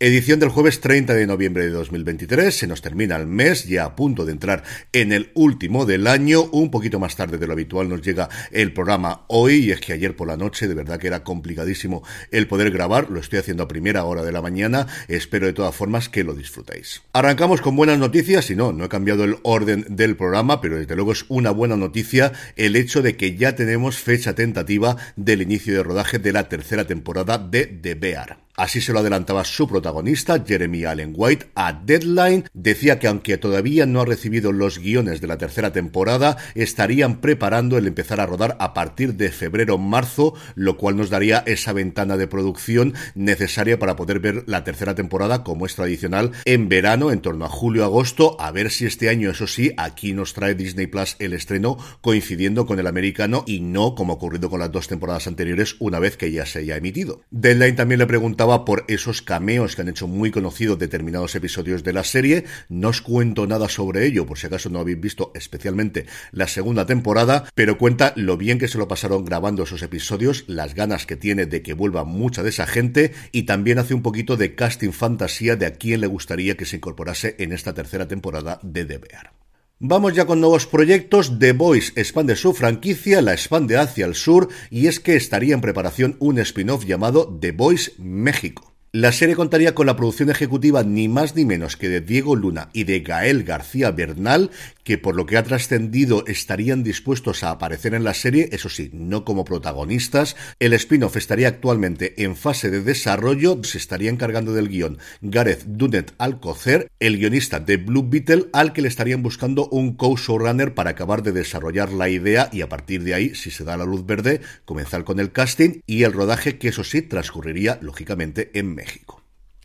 Edición del jueves 30 de noviembre de 2023. Se nos termina el mes, ya a punto de entrar en el último del año. Un poquito más tarde de lo habitual nos llega el programa hoy. Y es que ayer por la noche, de verdad que era complicadísimo el poder grabar. Lo estoy haciendo a primera hora de la mañana. Espero de todas formas que lo disfrutéis. Arrancamos con buenas noticias. Y no, no he cambiado el orden del programa, pero desde luego es una buena noticia el hecho de que ya tenemos fecha tentativa del inicio de rodaje de la tercera temporada de The Bear. Así se lo adelantaba su protagonista, Jeremy Allen White, a Deadline. Decía que aunque todavía no ha recibido los guiones de la tercera temporada, estarían preparando el empezar a rodar a partir de febrero-marzo, lo cual nos daría esa ventana de producción necesaria para poder ver la tercera temporada, como es tradicional, en verano, en torno a julio-agosto, a ver si este año, eso sí, aquí nos trae Disney Plus el estreno coincidiendo con el americano y no como ocurrido con las dos temporadas anteriores una vez que ya se haya emitido. Deadline también le preguntaba por esos cameos que han hecho muy conocidos determinados episodios de la serie. No os cuento nada sobre ello, por si acaso no habéis visto especialmente la segunda temporada, pero cuenta lo bien que se lo pasaron grabando esos episodios, las ganas que tiene de que vuelva mucha de esa gente y también hace un poquito de casting fantasía de a quién le gustaría que se incorporase en esta tercera temporada de The Bear. Vamos ya con nuevos proyectos. The Voice expande su franquicia, la expande hacia el sur y es que estaría en preparación un spin-off llamado The Voice México. La serie contaría con la producción ejecutiva ni más ni menos que de Diego Luna y de Gael García Bernal, que por lo que ha trascendido estarían dispuestos a aparecer en la serie, eso sí, no como protagonistas. El spin-off estaría actualmente en fase de desarrollo, se estaría encargando del guion Gareth Dunet Alcocer, el guionista de Blue Beetle, al que le estarían buscando un co-showrunner para acabar de desarrollar la idea y a partir de ahí, si se da la luz verde, comenzar con el casting y el rodaje que eso sí transcurriría lógicamente en México.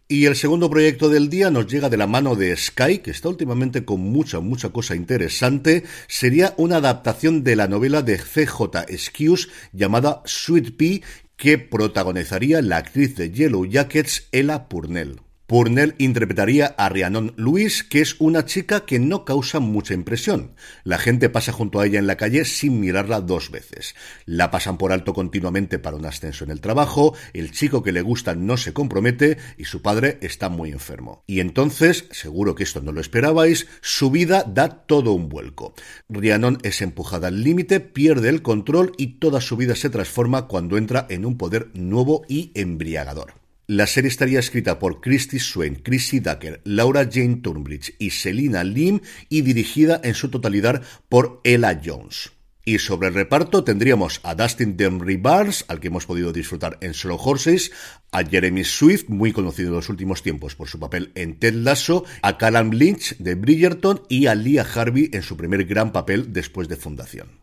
Y el segundo proyecto del día nos llega de la mano de Sky, que está últimamente con mucha, mucha cosa interesante. Sería una adaptación de la novela de CJ Skews llamada Sweet Pea, que protagonizaría la actriz de Yellow Jackets, Ella Purnell. Purnell interpretaría a Rhiannon Lewis, que es una chica que no causa mucha impresión. La gente pasa junto a ella en la calle sin mirarla dos veces. La pasan por alto continuamente para un ascenso en el trabajo, el chico que le gusta no se compromete y su padre está muy enfermo. Y entonces, seguro que esto no lo esperabais, su vida da todo un vuelco. Rhiannon es empujada al límite, pierde el control y toda su vida se transforma cuando entra en un poder nuevo y embriagador. La serie estaría escrita por Christy Swain, Chrissy Ducker, Laura Jane Turnbridge y Selina Lim y dirigida en su totalidad por Ella Jones. Y sobre el reparto tendríamos a Dustin Demry Barnes, al que hemos podido disfrutar en Solo Horses, a Jeremy Swift, muy conocido en los últimos tiempos por su papel en Ted Lasso, a Callum Lynch de Bridgerton y a Leah Harvey en su primer gran papel después de Fundación.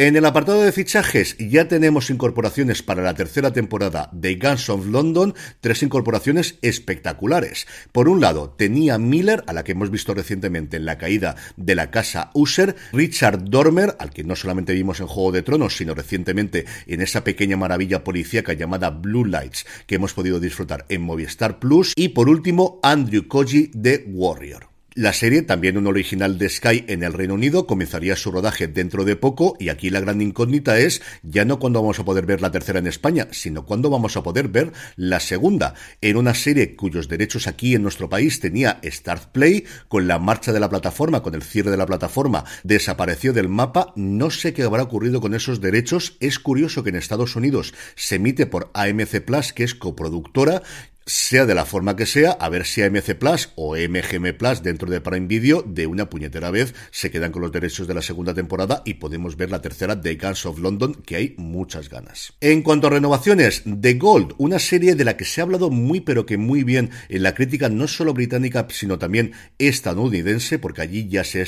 En el apartado de fichajes ya tenemos incorporaciones para la tercera temporada de Guns of London, tres incorporaciones espectaculares. Por un lado, tenía Miller, a la que hemos visto recientemente en la caída de la casa User, Richard Dormer, al que no solamente vimos en Juego de Tronos, sino recientemente en esa pequeña maravilla policíaca llamada Blue Lights, que hemos podido disfrutar en Movistar Plus, y por último, Andrew Koji de Warrior. La serie, también un original de Sky en el Reino Unido, comenzaría su rodaje dentro de poco y aquí la gran incógnita es ya no cuándo vamos a poder ver la tercera en España, sino cuándo vamos a poder ver la segunda, en una serie cuyos derechos aquí en nuestro país tenía Start Play, con la marcha de la plataforma, con el cierre de la plataforma, desapareció del mapa, no sé qué habrá ocurrido con esos derechos, es curioso que en Estados Unidos se emite por AMC Plus, que es coproductora, sea de la forma que sea, a ver si AMC Plus o MGM Plus dentro de Prime Video de una puñetera vez se quedan con los derechos de la segunda temporada y podemos ver la tercera de Guns of London, que hay muchas ganas. En cuanto a renovaciones, The Gold, una serie de la que se ha hablado muy pero que muy bien en la crítica no solo británica, sino también estadounidense, porque allí ya se,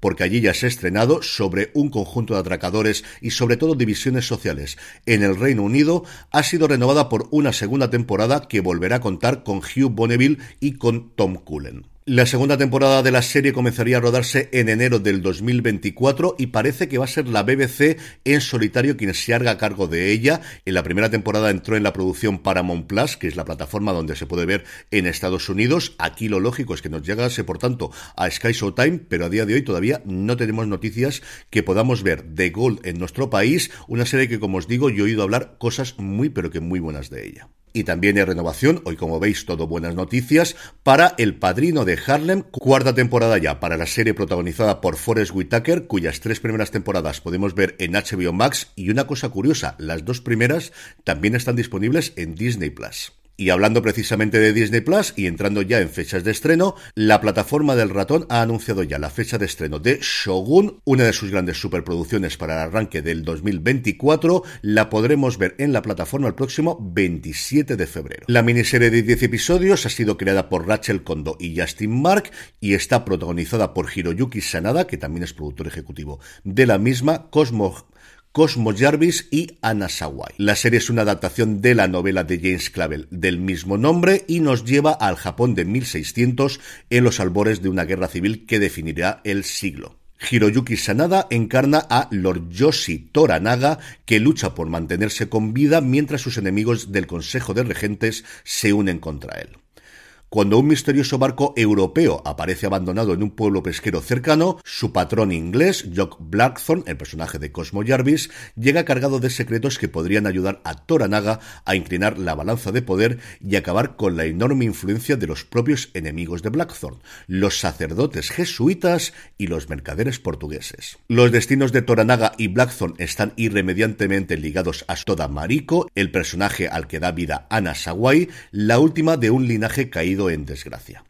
porque allí ya se ha estrenado sobre un conjunto de atracadores y sobre todo divisiones sociales en el Reino Unido, ha sido renovada por una segunda temporada que volverá a contar con Hugh Bonneville y con Tom Cullen. La segunda temporada de la serie comenzaría a rodarse en enero del 2024 y parece que va a ser la BBC en solitario quien se haga cargo de ella. En la primera temporada entró en la producción Paramount Plus, que es la plataforma donde se puede ver en Estados Unidos. Aquí lo lógico es que nos llegase, por tanto, a Sky Showtime, pero a día de hoy todavía no tenemos noticias que podamos ver de Gold en nuestro país. Una serie que, como os digo, yo he oído hablar cosas muy, pero que muy buenas de ella. Y también hay renovación, hoy como veis todo buenas noticias, para El Padrino de Harlem, cuarta temporada ya para la serie protagonizada por Forrest Whitaker, cuyas tres primeras temporadas podemos ver en HBO Max y una cosa curiosa, las dos primeras también están disponibles en Disney Plus. Y hablando precisamente de Disney Plus y entrando ya en fechas de estreno, la plataforma del ratón ha anunciado ya la fecha de estreno de Shogun, una de sus grandes superproducciones para el arranque del 2024. La podremos ver en la plataforma el próximo 27 de febrero. La miniserie de 10 episodios ha sido creada por Rachel Kondo y Justin Mark y está protagonizada por Hiroyuki Sanada, que también es productor ejecutivo de la misma, Cosmo Cosmo Jarvis y Anna Sawai. La serie es una adaptación de la novela de James Clavel del mismo nombre y nos lleva al Japón de 1600 en los albores de una guerra civil que definirá el siglo. Hiroyuki Sanada encarna a Lord Yoshi Toranaga, que lucha por mantenerse con vida mientras sus enemigos del Consejo de Regentes se unen contra él. Cuando un misterioso barco europeo aparece abandonado en un pueblo pesquero cercano, su patrón inglés, Jock Blackthorne, el personaje de Cosmo Jarvis, llega cargado de secretos que podrían ayudar a Toranaga a inclinar la balanza de poder y acabar con la enorme influencia de los propios enemigos de Blackthorne, los sacerdotes jesuitas y los mercaderes portugueses. Los destinos de Toranaga y Blackthorne están irremediablemente ligados a Toda Mariko, el personaje al que da vida Ana Sawai, la última de un linaje caído en desgracia.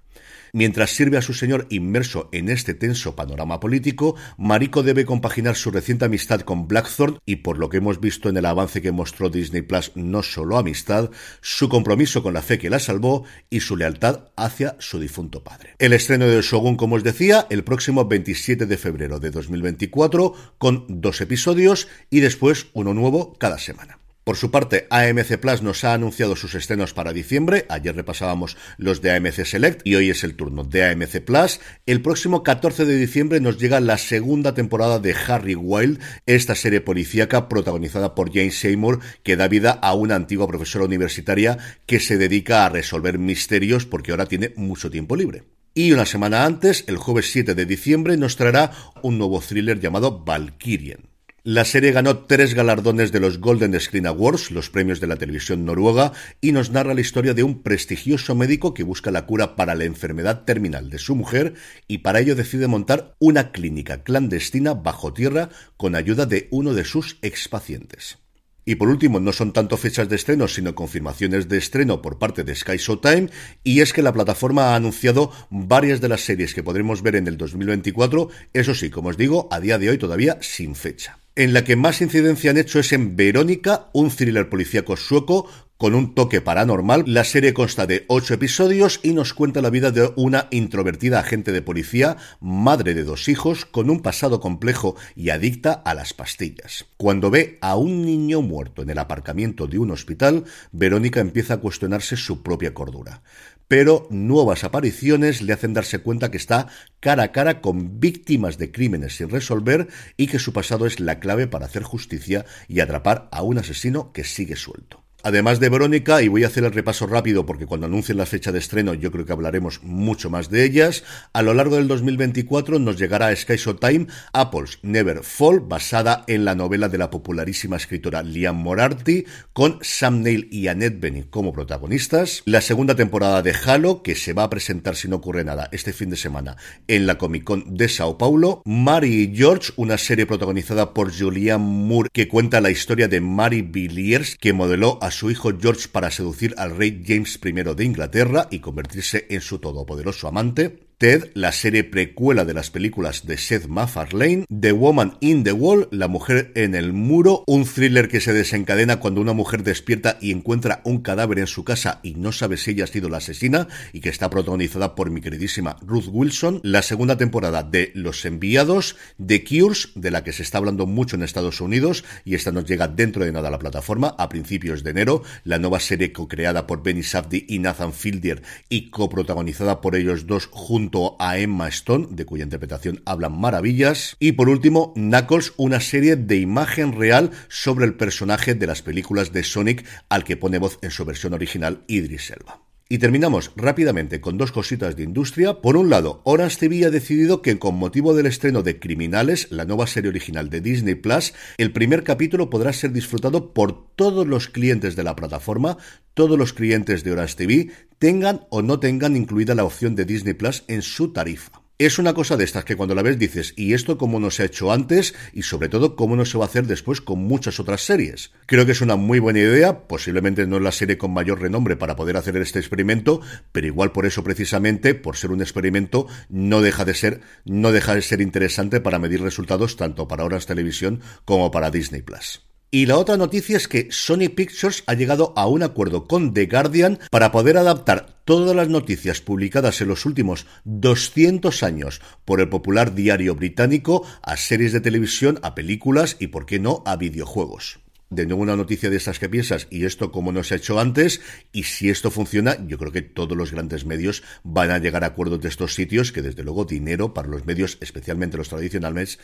Mientras sirve a su señor inmerso en este tenso panorama político, Mariko debe compaginar su reciente amistad con Blackthorn y por lo que hemos visto en el avance que mostró Disney Plus, no solo amistad, su compromiso con la fe que la salvó y su lealtad hacia su difunto padre. El estreno de Shogun, como os decía, el próximo 27 de febrero de 2024 con dos episodios y después uno nuevo cada semana. Por su parte, AMC Plus nos ha anunciado sus estrenos para diciembre. Ayer repasábamos los de AMC Select y hoy es el turno de AMC Plus. El próximo 14 de diciembre nos llega la segunda temporada de Harry Wild, esta serie policíaca protagonizada por Jane Seymour que da vida a una antigua profesora universitaria que se dedica a resolver misterios porque ahora tiene mucho tiempo libre. Y una semana antes, el jueves 7 de diciembre, nos traerá un nuevo thriller llamado Valkyrian. La serie ganó tres galardones de los Golden Screen Awards, los premios de la televisión noruega, y nos narra la historia de un prestigioso médico que busca la cura para la enfermedad terminal de su mujer y para ello decide montar una clínica clandestina bajo tierra con ayuda de uno de sus expacientes. Y por último, no son tanto fechas de estreno, sino confirmaciones de estreno por parte de Sky Showtime, y es que la plataforma ha anunciado varias de las series que podremos ver en el 2024, eso sí, como os digo, a día de hoy todavía sin fecha en la que más incidencia han hecho es en Verónica, un thriller policíaco sueco con un toque paranormal. La serie consta de ocho episodios y nos cuenta la vida de una introvertida agente de policía, madre de dos hijos, con un pasado complejo y adicta a las pastillas. Cuando ve a un niño muerto en el aparcamiento de un hospital, Verónica empieza a cuestionarse su propia cordura pero nuevas apariciones le hacen darse cuenta que está cara a cara con víctimas de crímenes sin resolver y que su pasado es la clave para hacer justicia y atrapar a un asesino que sigue suelto. Además de Verónica, y voy a hacer el repaso rápido porque cuando anuncien la fecha de estreno yo creo que hablaremos mucho más de ellas, a lo largo del 2024 nos llegará a Sky Time Apple's Never Fall, basada en la novela de la popularísima escritora Liam Morarty, con Sam Neill y Annette Bening como protagonistas, la segunda temporada de Halo, que se va a presentar si no ocurre nada este fin de semana en la Comic Con de Sao Paulo, Mary y George, una serie protagonizada por Julianne Moore que cuenta la historia de Mary Villiers, que modeló a su hijo George para seducir al rey James I de Inglaterra y convertirse en su todopoderoso amante. Ted, la serie precuela de las películas de Seth MacFarlane, The Woman in the Wall, La mujer en el muro, un thriller que se desencadena cuando una mujer despierta y encuentra un cadáver en su casa y no sabe si ella ha sido la asesina y que está protagonizada por mi queridísima Ruth Wilson, la segunda temporada de Los Enviados, The Cures, de la que se está hablando mucho en Estados Unidos y esta nos llega dentro de nada a la plataforma a principios de enero, la nueva serie co-creada por Benny Safdie y Nathan Fielder y coprotagonizada por ellos dos juntos a Emma Stone, de cuya interpretación hablan maravillas. Y por último, Knuckles, una serie de imagen real sobre el personaje de las películas de Sonic al que pone voz en su versión original Idris Elba. Y terminamos rápidamente con dos cositas de industria. Por un lado, Orange TV ha decidido que con motivo del estreno de Criminales, la nueva serie original de Disney Plus, el primer capítulo podrá ser disfrutado por todos los clientes de la plataforma, todos los clientes de Orange TV, tengan o no tengan incluida la opción de Disney Plus en su tarifa. Es una cosa de estas que cuando la ves dices, ¿y esto cómo no se ha hecho antes? Y sobre todo, ¿cómo no se va a hacer después con muchas otras series? Creo que es una muy buena idea, posiblemente no es la serie con mayor renombre para poder hacer este experimento, pero igual por eso precisamente, por ser un experimento, no deja de ser, no deja de ser interesante para medir resultados tanto para Horas Televisión como para Disney Plus. Y la otra noticia es que Sony Pictures ha llegado a un acuerdo con The Guardian para poder adaptar todas las noticias publicadas en los últimos 200 años por el popular diario británico a series de televisión, a películas y, por qué no, a videojuegos. De nuevo una noticia de esas que piensas, y esto como no se ha hecho antes, y si esto funciona, yo creo que todos los grandes medios van a llegar a acuerdos de estos sitios, que desde luego dinero para los medios, especialmente los tradicionales,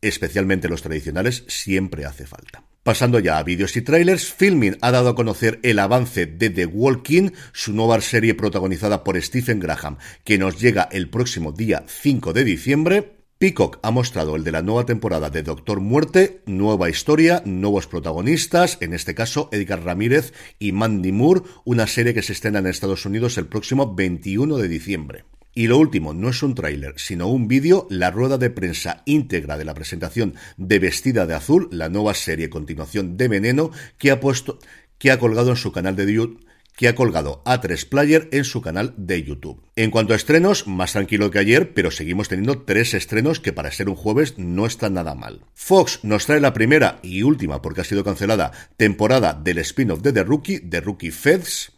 especialmente los tradicionales, siempre hace falta. Pasando ya a vídeos y trailers, Filming ha dado a conocer el avance de The Walking, su nueva serie protagonizada por Stephen Graham, que nos llega el próximo día 5 de diciembre. Peacock ha mostrado el de la nueva temporada de Doctor Muerte, nueva historia, nuevos protagonistas, en este caso Edgar Ramírez y Mandy Moore, una serie que se estrena en Estados Unidos el próximo 21 de diciembre. Y lo último, no es un tráiler, sino un vídeo, la rueda de prensa íntegra de la presentación de Vestida de Azul, la nueva serie continuación de Veneno, que ha puesto, que ha colgado en su canal de YouTube que ha colgado A3 Player en su canal de YouTube. En cuanto a estrenos, más tranquilo que ayer, pero seguimos teniendo tres estrenos que para ser un jueves no están nada mal. Fox nos trae la primera y última, porque ha sido cancelada, temporada del spin-off de The Rookie, The Rookie Feds.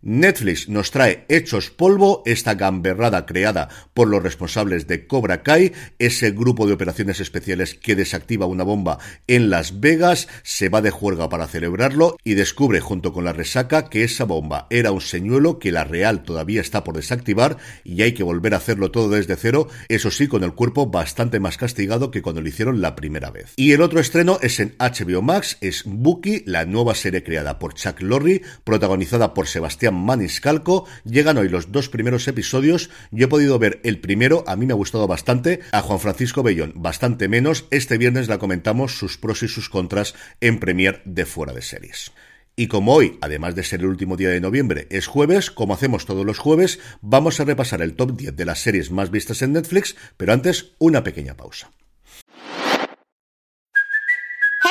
Netflix nos trae Hechos Polvo, esta gamberrada creada por los responsables de Cobra Kai, ese grupo de operaciones especiales que desactiva una bomba en Las Vegas, se va de juerga para celebrarlo y descubre junto con la resaca que esa bomba era un señuelo que la real todavía está por desactivar y hay que volver a hacerlo todo desde cero, eso sí con el cuerpo bastante más castigado que cuando lo hicieron la primera vez. Y el otro estreno es en HBO Max, es Bucky, la nueva serie creada por Chuck Lorre, protagonizada por Sebastián Maniscalco. Llegan hoy los dos primeros episodios. Yo he podido ver el primero, a mí me ha gustado bastante. A Juan Francisco Bellón, bastante menos. Este viernes la comentamos sus pros y sus contras en Premier de Fuera de Series. Y como hoy, además de ser el último día de noviembre, es jueves, como hacemos todos los jueves, vamos a repasar el top 10 de las series más vistas en Netflix, pero antes una pequeña pausa.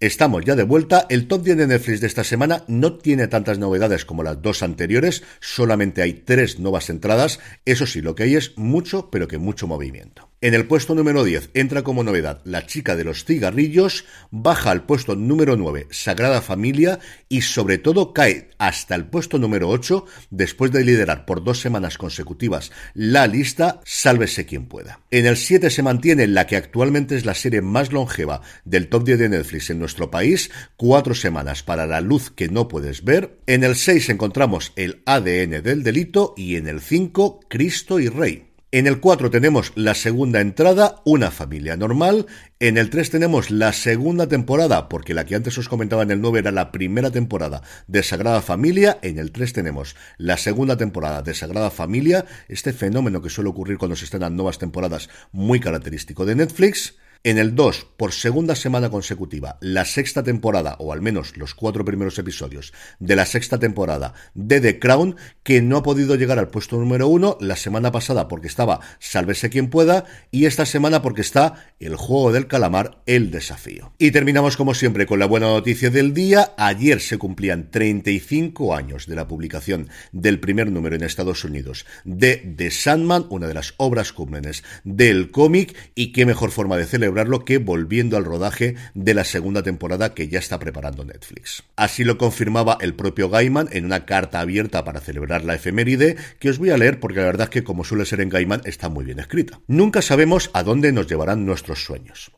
Estamos ya de vuelta. El top 10 de Netflix de esta semana no tiene tantas novedades como las dos anteriores, solamente hay tres nuevas entradas. Eso sí, lo que hay es mucho, pero que mucho movimiento. En el puesto número 10 entra como novedad La chica de los cigarrillos, baja al puesto número 9 Sagrada Familia y sobre todo cae hasta el puesto número 8 después de liderar por dos semanas consecutivas la lista Sálvese quien pueda. En el 7 se mantiene la que actualmente es la serie más longeva del top 10 de Netflix en nuestro país, cuatro semanas para la luz que no puedes ver. En el 6 encontramos el ADN del delito y en el 5 Cristo y Rey. En el 4 tenemos la segunda entrada, Una familia normal. En el 3 tenemos la segunda temporada, porque la que antes os comentaba en el 9 era la primera temporada de Sagrada Familia. En el 3 tenemos la segunda temporada de Sagrada Familia, este fenómeno que suele ocurrir cuando se estrenan nuevas temporadas, muy característico de Netflix. En el 2, por segunda semana consecutiva, la sexta temporada, o al menos los cuatro primeros episodios de la sexta temporada de The Crown, que no ha podido llegar al puesto número 1 la semana pasada porque estaba Sálvese quien pueda, y esta semana porque está el juego del calamar, el desafío. Y terminamos como siempre con la buena noticia del día. Ayer se cumplían 35 años de la publicación del primer número en Estados Unidos de The Sandman, una de las obras cúmenes del cómic, y qué mejor forma de celebrar celebrarlo que volviendo al rodaje de la segunda temporada que ya está preparando Netflix. Así lo confirmaba el propio Gaiman en una carta abierta para celebrar la efeméride que os voy a leer porque la verdad es que como suele ser en Gaiman está muy bien escrita. Nunca sabemos a dónde nos llevarán nuestros sueños.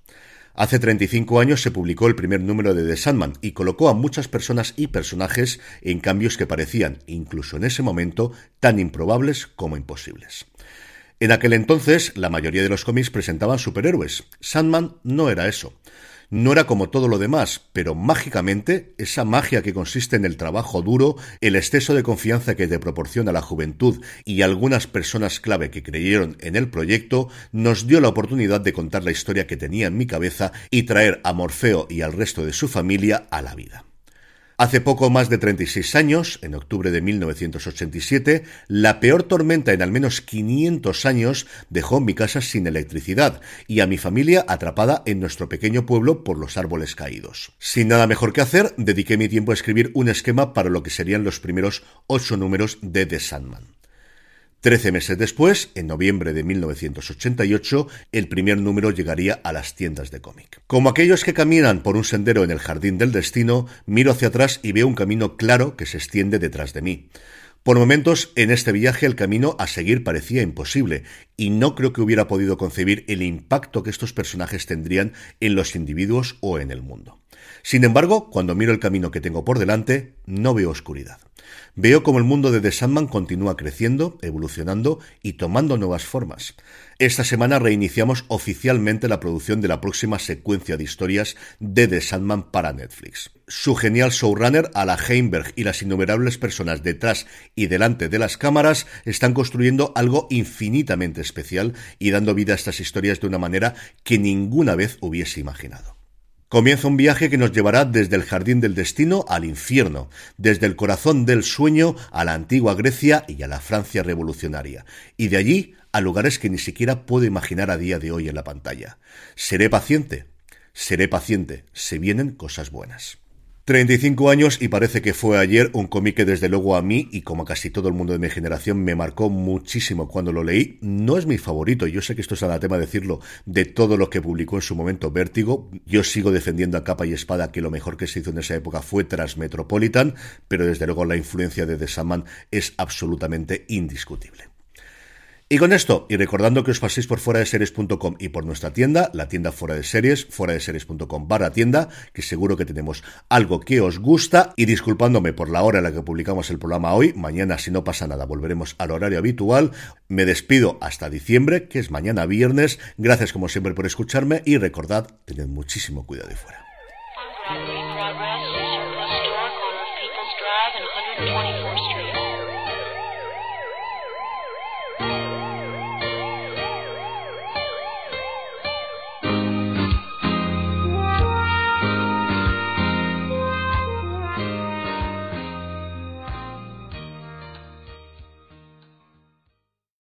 Hace 35 años se publicó el primer número de The Sandman y colocó a muchas personas y personajes en cambios que parecían, incluso en ese momento, tan improbables como imposibles. En aquel entonces, la mayoría de los cómics presentaban superhéroes. Sandman no era eso. No era como todo lo demás, pero mágicamente, esa magia que consiste en el trabajo duro, el exceso de confianza que te proporciona la juventud y algunas personas clave que creyeron en el proyecto, nos dio la oportunidad de contar la historia que tenía en mi cabeza y traer a Morfeo y al resto de su familia a la vida. Hace poco más de 36 años, en octubre de 1987, la peor tormenta en al menos 500 años dejó mi casa sin electricidad y a mi familia atrapada en nuestro pequeño pueblo por los árboles caídos. Sin nada mejor que hacer, dediqué mi tiempo a escribir un esquema para lo que serían los primeros ocho números de The Sandman. Trece meses después, en noviembre de 1988, el primer número llegaría a las tiendas de cómic. Como aquellos que caminan por un sendero en el jardín del destino, miro hacia atrás y veo un camino claro que se extiende detrás de mí. Por momentos, en este viaje el camino a seguir parecía imposible, y no creo que hubiera podido concebir el impacto que estos personajes tendrían en los individuos o en el mundo. Sin embargo, cuando miro el camino que tengo por delante, no veo oscuridad. Veo como el mundo de The Sandman continúa creciendo, evolucionando y tomando nuevas formas. Esta semana reiniciamos oficialmente la producción de la próxima secuencia de historias de The Sandman para Netflix. Su genial showrunner, Ala Heimberg y las innumerables personas detrás y delante de las cámaras están construyendo algo infinitamente especial y dando vida a estas historias de una manera que ninguna vez hubiese imaginado. Comienza un viaje que nos llevará desde el jardín del destino al infierno, desde el corazón del sueño a la antigua Grecia y a la Francia revolucionaria, y de allí a lugares que ni siquiera puedo imaginar a día de hoy en la pantalla. Seré paciente, seré paciente, se vienen cosas buenas. 35 años y parece que fue ayer un cómic que desde luego a mí y como a casi todo el mundo de mi generación me marcó muchísimo cuando lo leí. No es mi favorito, yo sé que esto es anatema decirlo, de todo lo que publicó en su momento Vértigo. Yo sigo defendiendo a capa y espada que lo mejor que se hizo en esa época fue Transmetropolitan, pero desde luego la influencia de The Sandman es absolutamente indiscutible. Y con esto, y recordando que os paséis por fuera de series.com y por nuestra tienda, la tienda fuera de series, fuera de series.com barra tienda, que seguro que tenemos algo que os gusta, y disculpándome por la hora en la que publicamos el programa hoy, mañana si no pasa nada volveremos al horario habitual, me despido hasta diciembre, que es mañana viernes, gracias como siempre por escucharme y recordad, tened muchísimo cuidado de fuera.